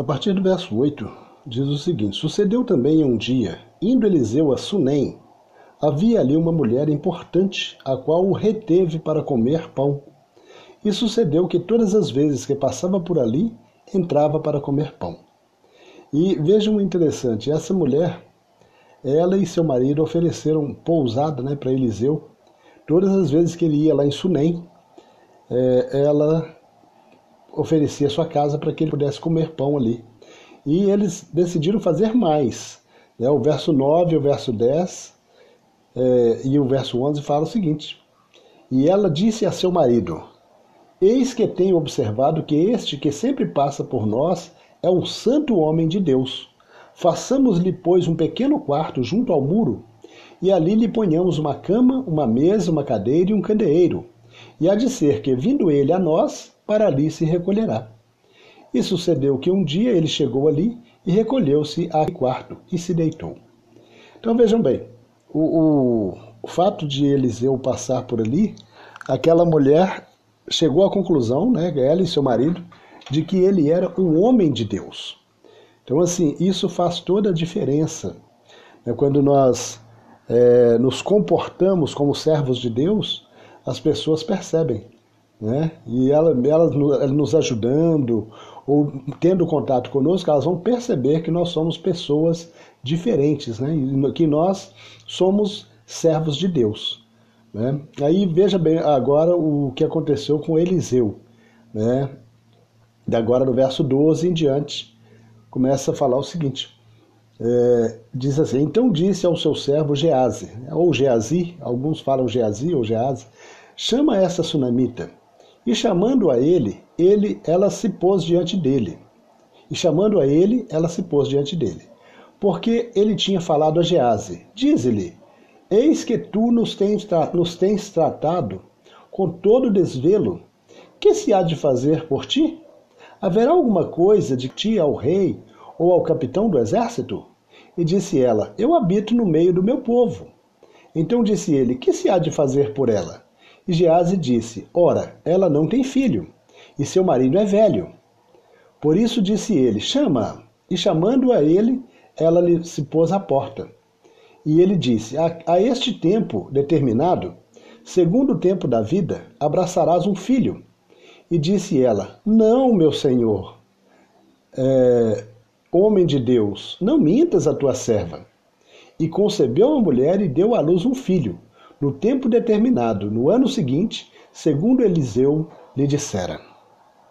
A partir do verso 8, diz o seguinte: Sucedeu também um dia, indo Eliseu a Sunem, havia ali uma mulher importante, a qual o reteve para comer pão. E sucedeu que todas as vezes que passava por ali, entrava para comer pão. E vejam interessante, essa mulher, ela e seu marido ofereceram pousada né, para Eliseu. Todas as vezes que ele ia lá em Sunem, é, ela oferecia sua casa para que ele pudesse comer pão ali. E eles decidiram fazer mais. Né? O verso 9 e o verso 10 é, e o verso 11 fala o seguinte: E ela disse a seu marido: Eis que tenho observado que este que sempre passa por nós é um santo homem de Deus. Façamos-lhe, pois, um pequeno quarto junto ao muro, e ali lhe ponhamos uma cama, uma mesa, uma cadeira e um candeeiro. E há de ser que, vindo ele a nós, para ali se recolherá. E sucedeu que um dia ele chegou ali e recolheu-se a quarto e se deitou. Então vejam bem, o, o, fato de Eliseu passar por ali, aquela mulher chegou à conclusão, né, ela e seu marido, de que ele era um homem de Deus. Então, assim, isso faz toda a diferença. Né? Quando nós é, nos comportamos como servos de Deus, as pessoas percebem né? E ela, ela, ela nos ajudando ou tendo contato conosco, elas vão perceber que nós somos pessoas diferentes, né? Que nós somos servos de Deus. Né? Aí veja bem agora o que aconteceu com Eliseu. Né? De agora no verso 12 em diante, começa a falar o seguinte. É, diz assim, então disse ao seu servo Geazi, ou Geazi, alguns falam Geazi ou Geazi, chama essa sunamita e chamando a ele, ele, ela se pôs diante dele. E chamando a ele, ela se pôs diante dele. Porque ele tinha falado a Gease: Dize-lhe: Eis que tu nos tens, nos tens tratado com todo desvelo. Que se há de fazer por ti? Haverá alguma coisa de ti ao rei ou ao capitão do exército? E disse ela: Eu habito no meio do meu povo. Então disse ele: Que se há de fazer por ela? E Gease disse: Ora, ela não tem filho, e seu marido é velho. Por isso disse ele: Chama-a. E chamando a ele, ela lhe se pôs à porta. E ele disse: a, a, este tempo determinado, segundo o tempo da vida, abraçarás um filho. E disse ela: Não, meu senhor, é, homem de Deus, não mintas a tua serva. E concebeu a mulher e deu à luz um filho no tempo determinado, no ano seguinte, segundo Eliseu lhe dissera.